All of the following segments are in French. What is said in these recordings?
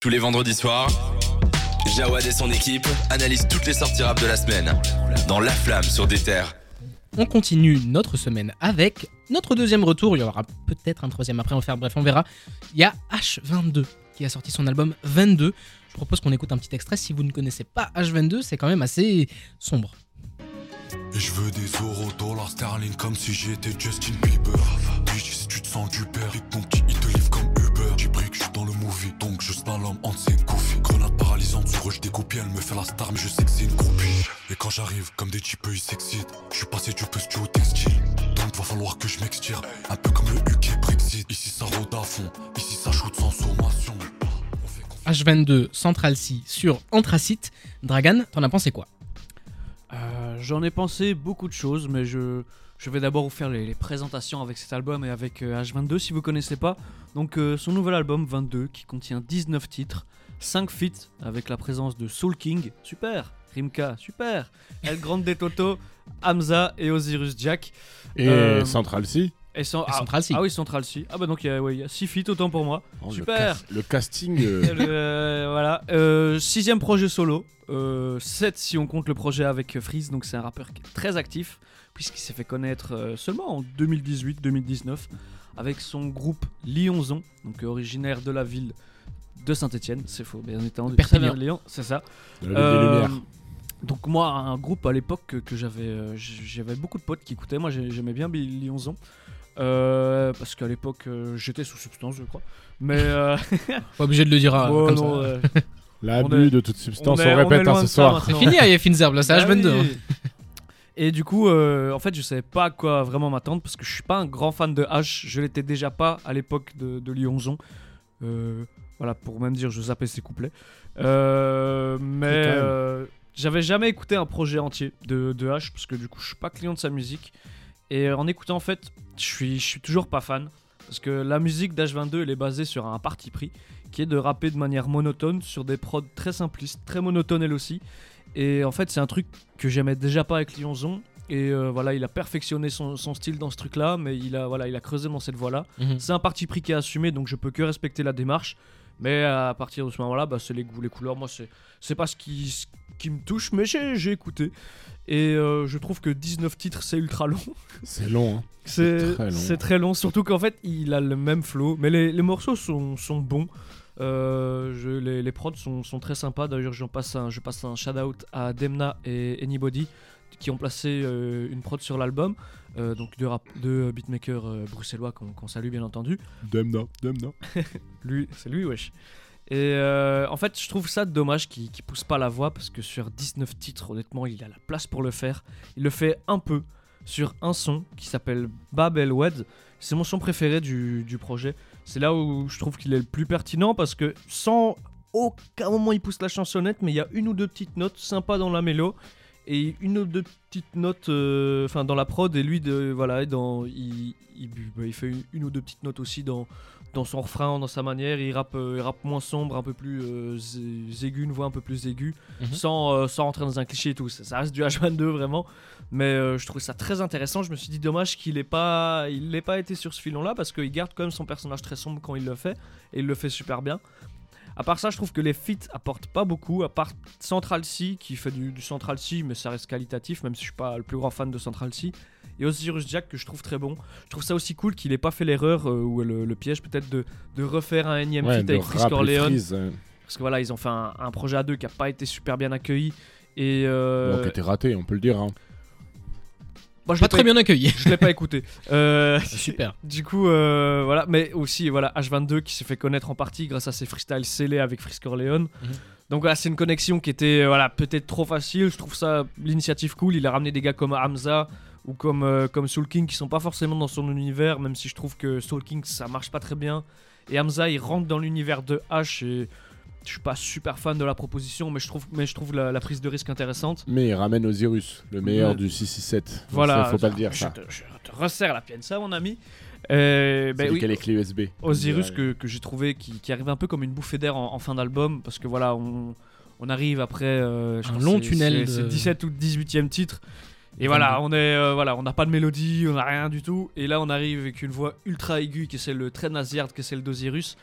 Tous les vendredis soirs, Jawad et son équipe analysent toutes les sorties rap de la semaine dans La Flamme sur des terres. On continue notre semaine avec notre deuxième retour. Il y aura peut-être un troisième après, on va faire bref, on verra. Il y a H22 qui a sorti son album 22. Je propose qu'on écoute un petit extrait. Si vous ne connaissez pas H22, c'est quand même assez sombre. Et je veux des euros, dollars, sterling comme si j'étais Justin Bieber. Bitch, si tu te sens du père, et ton petit, il te livre comme movie, donc je slalom entre ses goofy. Grenade paralysante, sur eux, je découpe, elle me fait la star, mais je sais que c'est une groupie. Et quand j'arrive, comme des types, ils s'excitent. Je suis passé du petit au textile. Donc va falloir que je m'extire. Un peu comme le UK Brexit. Ici ça rôde à fond, ici ça shoot sans sommation. On fait confiance. H22 Central C sur Anthracite. Dragan, t'en as pensé quoi? J'en ai pensé beaucoup de choses, mais je, je vais d'abord vous faire les, les présentations avec cet album et avec euh, H22 si vous connaissez pas. Donc euh, son nouvel album 22 qui contient 19 titres, 5 feats avec la présence de Soul King, super, Rimka, super, El Grande Toto, Hamza et Osiris Jack. Et Euh, Central C. Et, ah, Central C. Ah oui, Central C. Ah bah donc il y a, ouais, il y a 6 feats autant pour moi. Oh, le super. cas- Le, casting. euh, le- euh, voilà. Euh, sixième projet solo. 7 si on compte le projet avec Freeze. Donc c'est un rappeur qui est très actif. Puisqu'il s'est fait connaître seulement en 2018-2019. Avec son groupe Lyonzon. Donc originaire de la ville de Saint-Etienne. C'est faux, bien entendu. Perpignan. Lyon, c'est ça. de la Euh, donc moi, un groupe à l'époque que, que j'avais, euh, j'avais beaucoup de potes qui écoutaient. Moi, j'ai- j'aimais bien Billy Lyonzon. Euh, parce qu'à l'époque, euh, j'étais sous substance, je crois. Mais euh, Pas obligé de le dire comme non, ça. euh, L'abus est- de toute substance, on, est- répète est hein, ce ça soir. C'est maintenant. fini, à Fines Herbes, là, c'est Ah H22. oui. hein. Et du coup, euh, en fait, je savais pas à quoi vraiment m'attendre parce que je suis pas un grand fan de H. Je l'étais déjà pas à l'époque de, de Lyonzon. Euh, voilà, pour même dire, je zappais ses couplets. Euh, mais quand même. euh, j'avais jamais écouté un projet entier de, de H parce que du coup, je suis pas client de sa musique. Et en écoutant, en fait, je suis, je suis toujours pas fan parce que la musique d'H22 elle est basée sur un parti pris qui est de rapper de manière monotone sur des prods très simplistes, très monotones elle aussi. Et en fait, c'est un truc que j'aimais déjà pas avec Lyonzon. Et euh, voilà, il a perfectionné son, son style dans ce truc-là, mais il a, voilà, il a creusé dans cette voie-là. Mhm. C'est un parti pris qui est assumé, donc je peux que respecter la démarche. Mais à partir de ce moment-là, bah, c'est les goûts, les couleurs. Moi, c'est, c'est pas ce qui, qui me touche, mais j'ai, j'ai écouté. Et euh, je trouve que 19 titres, c'est ultra long. C'est long. Hein. C'est très long. c'est très long, surtout qu'en fait, il a le même flow. Mais les, les morceaux sont, sont bons. Euh, je- les, les prods sont, sont très sympas. D'ailleurs, j'en passe un, je passe un shout-out à Demna et Anybody qui ont placé euh, une prod sur l'album. Euh, donc deux, rap- deux beatmakers bruxellois qu'on qu'on salue bien entendu. Demna, Demna. Lui, c'est lui, wesh. Et euh, en fait, je trouve ça dommage qu'il qu'il pousse pas la voix parce que sur 19 titres, honnêtement, il a la place pour le faire. Il le fait un peu sur un son qui s'appelle Babel Wed. C'est mon son préféré du, projet. C'est là où je trouve qu'il est le plus pertinent parce que sans aucun moment il pousse la chansonnette, mais il y a une ou deux petites notes sympas dans la mélo et une ou deux petites notes euh, dans la prod et lui de voilà dans bah, il fait une ou deux petites notes aussi dans dans son refrain dans sa manière il rappe euh, il rappe moins sombre un peu plus euh, aigu une voix un peu plus aiguë Mhm. sans euh, sans rentrer dans un cliché et tout ça, ça reste du H22 vraiment mais euh, je trouvais ça très intéressant je me suis dit dommage qu'il ait pas il n'ait pas été sur ce filon là parce qu'il garde quand même son personnage très sombre quand il le fait et il le fait super bien à part ça, je trouve que les feats apportent pas beaucoup, à part Central C qui fait du, du Central C, mais ça reste qualitatif, même si je suis pas le plus grand fan de Central C. Et Osiris Jack que je trouve très bon. Je trouve ça aussi cool qu'il ait pas fait l'erreur euh, ou le, le piège peut-être de, de refaire un énième Ouais, feat de avec Chris Corleone. Freeze, euh, Parce que voilà, ils ont fait un, un projet à deux qui a pas été super bien accueilli. Et euh, bon, qui était raté, on peut le dire. hein. moi, je Pas très bien accueilli. Je l'ai pas écouté. Euh, Super. Du coup, euh, voilà, mais aussi voilà H22 qui s'est fait connaître en partie grâce à ses freestyles scellés avec Frisk Corleone. Mhm. Donc voilà, c'est une connexion qui était euh, voilà peut-être trop facile. Je trouve ça l'initiative cool. Il a ramené des gars comme Hamza ou comme euh, comme Soul King qui sont pas forcément dans son univers, même si je trouve que Soul King ça marche pas très bien. Et Hamza il rentre dans l'univers de H et je suis pas super fan de la proposition, mais je trouve mais je trouve la, la prise de risque intéressante. Mais il ramène Osiris, le meilleur Ouais. du 667. Voilà, Ça, faut pas le dire. je, Ça. te, je te resserre la pienza, mon ami. Euh, lui oui, les clés USB. Osiris que, que j'ai trouvé qui, qui arrive un peu comme une bouffée d'air en, en fin d'album parce que voilà on, on arrive après euh, je Un long tunnel c'est- de- c'est 17 ou 18e titre et voilà 22. on est euh, voilà on n'a pas de mélodie on n'a rien du tout et là on arrive avec une voix ultra aiguë qui est celle très nasillarde qui est celle d'Osiris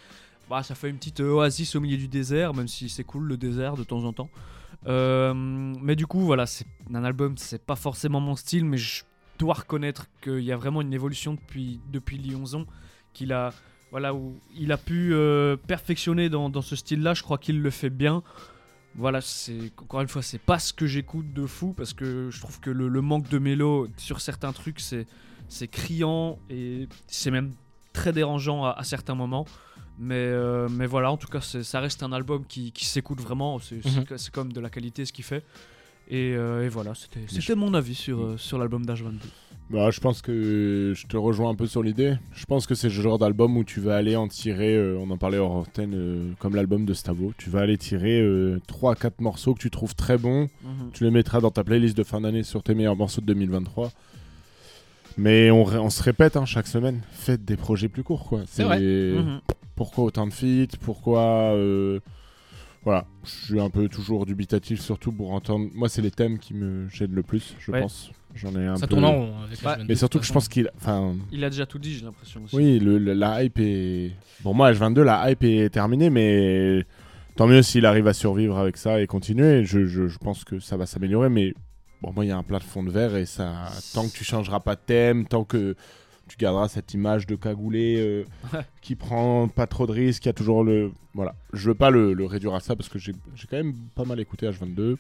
bah, ça fait une petite oasis au milieu du désert, même si c'est cool le désert de temps en temps. Euh, mais du coup, voilà, c'est un album, c'est pas forcément mon style, mais je dois reconnaître qu'il y a vraiment une évolution depuis, depuis Lyonzon, qu'il a, voilà, où il a pu euh, perfectionner dans, dans ce style-là. Je crois qu'il le fait bien. Voilà, c'est encore une fois, c'est pas ce que j'écoute de fou parce que je trouve que le, le manque de mélo sur certains trucs, c'est c'est criant et c'est même très dérangeant à, à certains moments. Mais, euh, mais voilà, en tout cas, ça reste un album qui, qui s'écoute vraiment. C'est Mhm. c'est comme de la qualité ce qu'il fait. Et, euh, et voilà, c'était mon avis sur, euh, sur l'album d'H22. Bah, je pense que je te rejoins un peu sur l'idée. Je pense que c'est le genre d'album où tu vas aller en tirer, euh, on en parlait hors antenne, euh, comme l'album de Stavo. Tu vas aller tirer 3-4 morceaux que tu trouves très bons. Tu les mettras dans ta playlist de fin d'année sur tes meilleurs morceaux de 2023. Mais on, se répète hein, chaque semaine, faites des projets plus courts. quoi. C'est vrai. Mhm. Pourquoi autant de feats Pourquoi. Voilà, je suis un peu toujours dubitatif, surtout pour entendre. Moi, c'est les thèmes qui me gênent le plus, je Ouais. pense. J'en ai un Ça peu. tourne en rond avec Ouais, H22, Mais surtout que je pense qu'il. Enfin, Il a déjà tout dit, j'ai l'impression aussi. oui, le- le- la hype est. Bon, moi, H22, la hype est terminée, mais tant mieux s'il arrive à survivre avec ça et continuer. Je, je- je pense que ça va s'améliorer, mais bon, moi, il y a un plat de fond de verre et ça. Tant que tu changeras pas de thème, tant que tu garderas cette image de cagoulé euh, Ouais. qui prend pas trop de risques, qui a toujours le. Voilà. Je veux pas le, le réduire à ça parce que j'ai j'ai quand même pas mal écouté H22.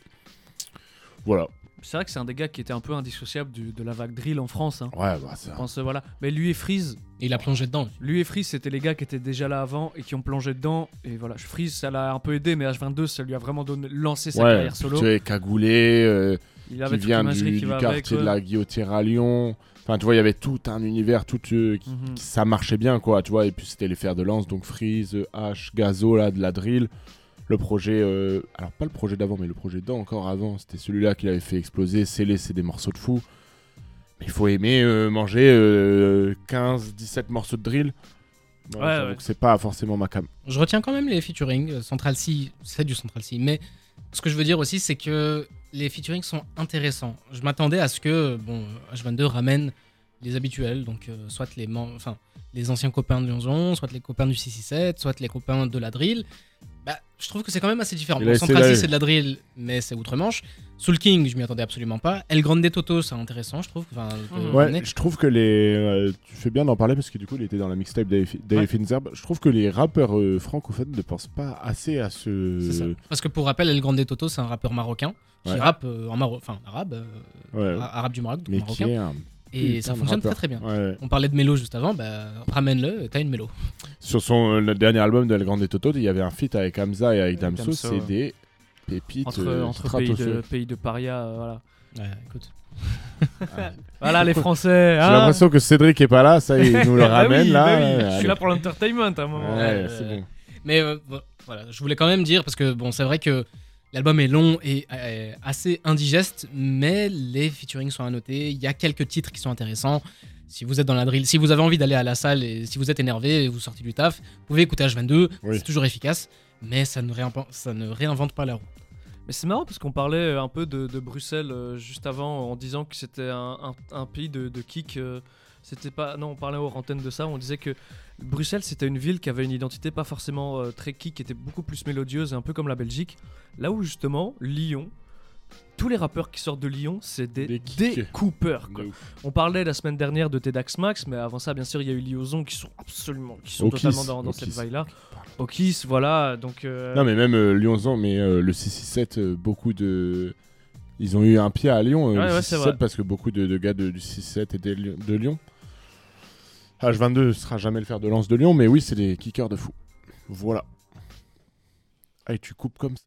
Voilà. C'est vrai que c'est un des gars qui était un peu indissociable du- de la vague drill en France. hein. Ouais, bah, ça. Je pense, voilà. Mais lui et Freeze, Et il a plongé dedans. lui et Freeze, c'était les gars qui étaient déjà là avant et qui ont plongé dedans. Et voilà, Freeze, ça l'a un peu aidé, mais H22, ça lui a vraiment donné, lancé sa Ouais, carrière solo. tu es cagoulé. euh, Il qui avait toute vient du, qui du va quartier avec. de la Guillotière à Lyon. Enfin, tu vois, il y avait tout un univers, tout euh, qui- Mhm. qui- ça marchait bien, quoi, tu vois. Et puis c'était les fers de lance, donc Freeze, euh, H, Gazo, là, de la drill. Le projet, euh, alors pas le projet d'avant, mais le projet d'avant, encore avant, c'était celui-là qui l'avait fait exploser. Scellé, c'est des morceaux de fou. Mais il faut aimer euh, manger euh, 15, 17 morceaux de drill. Bon, Ouais, c'est pas forcément ma cam. Je retiens quand même les featuring. Central C, c'est du Central C. Mais ce que je veux dire aussi, c'est que les featuring sont intéressants. Je m'attendais à ce que bon, H22 ramène les habituels, donc euh, soit les, mem- enfin, les anciens copains de Lyonzon, soit les copains du 667, soit les copains de la drill. Bah, je trouve que c'est quand même assez différent. Bon, Central c'est de la drill, mais c'est outre-Manche. Soul King, je m'y attendais absolument pas. El Grande Toto, c'est intéressant, je trouve. Enfin, Mhm. Ouais, ramener. je trouve que les. euh, tu fais bien d'en parler parce que du coup, il était dans la mixtape d'Ave Ouais. Je trouve que les rappeurs euh, francophones ne pensent pas assez à ce. C'est ça. Parce que pour rappel, El Grande Toto, c'est un rappeur marocain qui Ouais. rappe euh, en Maro... enfin, arabe, euh, Ouais, a- arabe du Maroc, donc mais qui marocain. est un. Et ça de fonctionne rappeur. très très bien. Ouais. On parlait de mélo juste avant, bah, ramène-le, t'as une mélo. Sur son euh, le dernier album de El Grande Toto, il y avait un feat avec Hamza et avec Damso. Damso, c'est ouais. des pépites Entre, euh, entre pays, de, pays de paria, euh, voilà. Ouais, écoute. Ah. Voilà les Français. J'ai hein. l'impression que Cédric est pas là, ça il nous le Ah ramène oui, là. bah oui, Je suis là pour l'entertainment à un moment. Ouais, Euh, bon. Mais euh, vo- voilà, je voulais quand même dire, parce que bon, c'est vrai que l'album est long et euh, assez indigeste, mais les featuring sont à noter. Il y a quelques titres qui sont intéressants. Si vous êtes dans la drill, si vous avez envie d'aller à la salle et si vous êtes énervé et vous sortez du taf, vous pouvez écouter H22, Oui. c'est toujours efficace, mais ça ne, réinvente, ça ne réinvente pas la roue. Mais c'est marrant parce qu'on parlait un peu de, Bruxelles euh, juste avant en disant que c'était un, pays de, de kick. euh, c'était pas. Non, on parlait hors antenne de ça. On disait que Bruxelles c'était une ville qui avait une identité pas forcément euh, très kick, qui était beaucoup plus mélodieuse, un peu comme la Belgique. Là où justement Lyon. Tous les rappeurs qui sortent de Lyon, c'est des, Des quoi. On parlait la semaine dernière de Tedax Max, mais avant ça, bien sûr, il y a eu Liozon qui sont absolument, qui sont totalement dans, cette vague-là. Okis, voilà, donc. euh, Non mais même euh, mais euh, le 667, euh, beaucoup de... Ils ont eu un pied à Lyon, euh, Ouais, le ouais, c'est 667, vrai. parce que beaucoup de, de gars de- du 667 étaient de Lyon. H22 sera jamais le fer de lance de Lyon, mais oui, c'est des kickers de fou. Voilà. Ah, et tu coupes comme ça.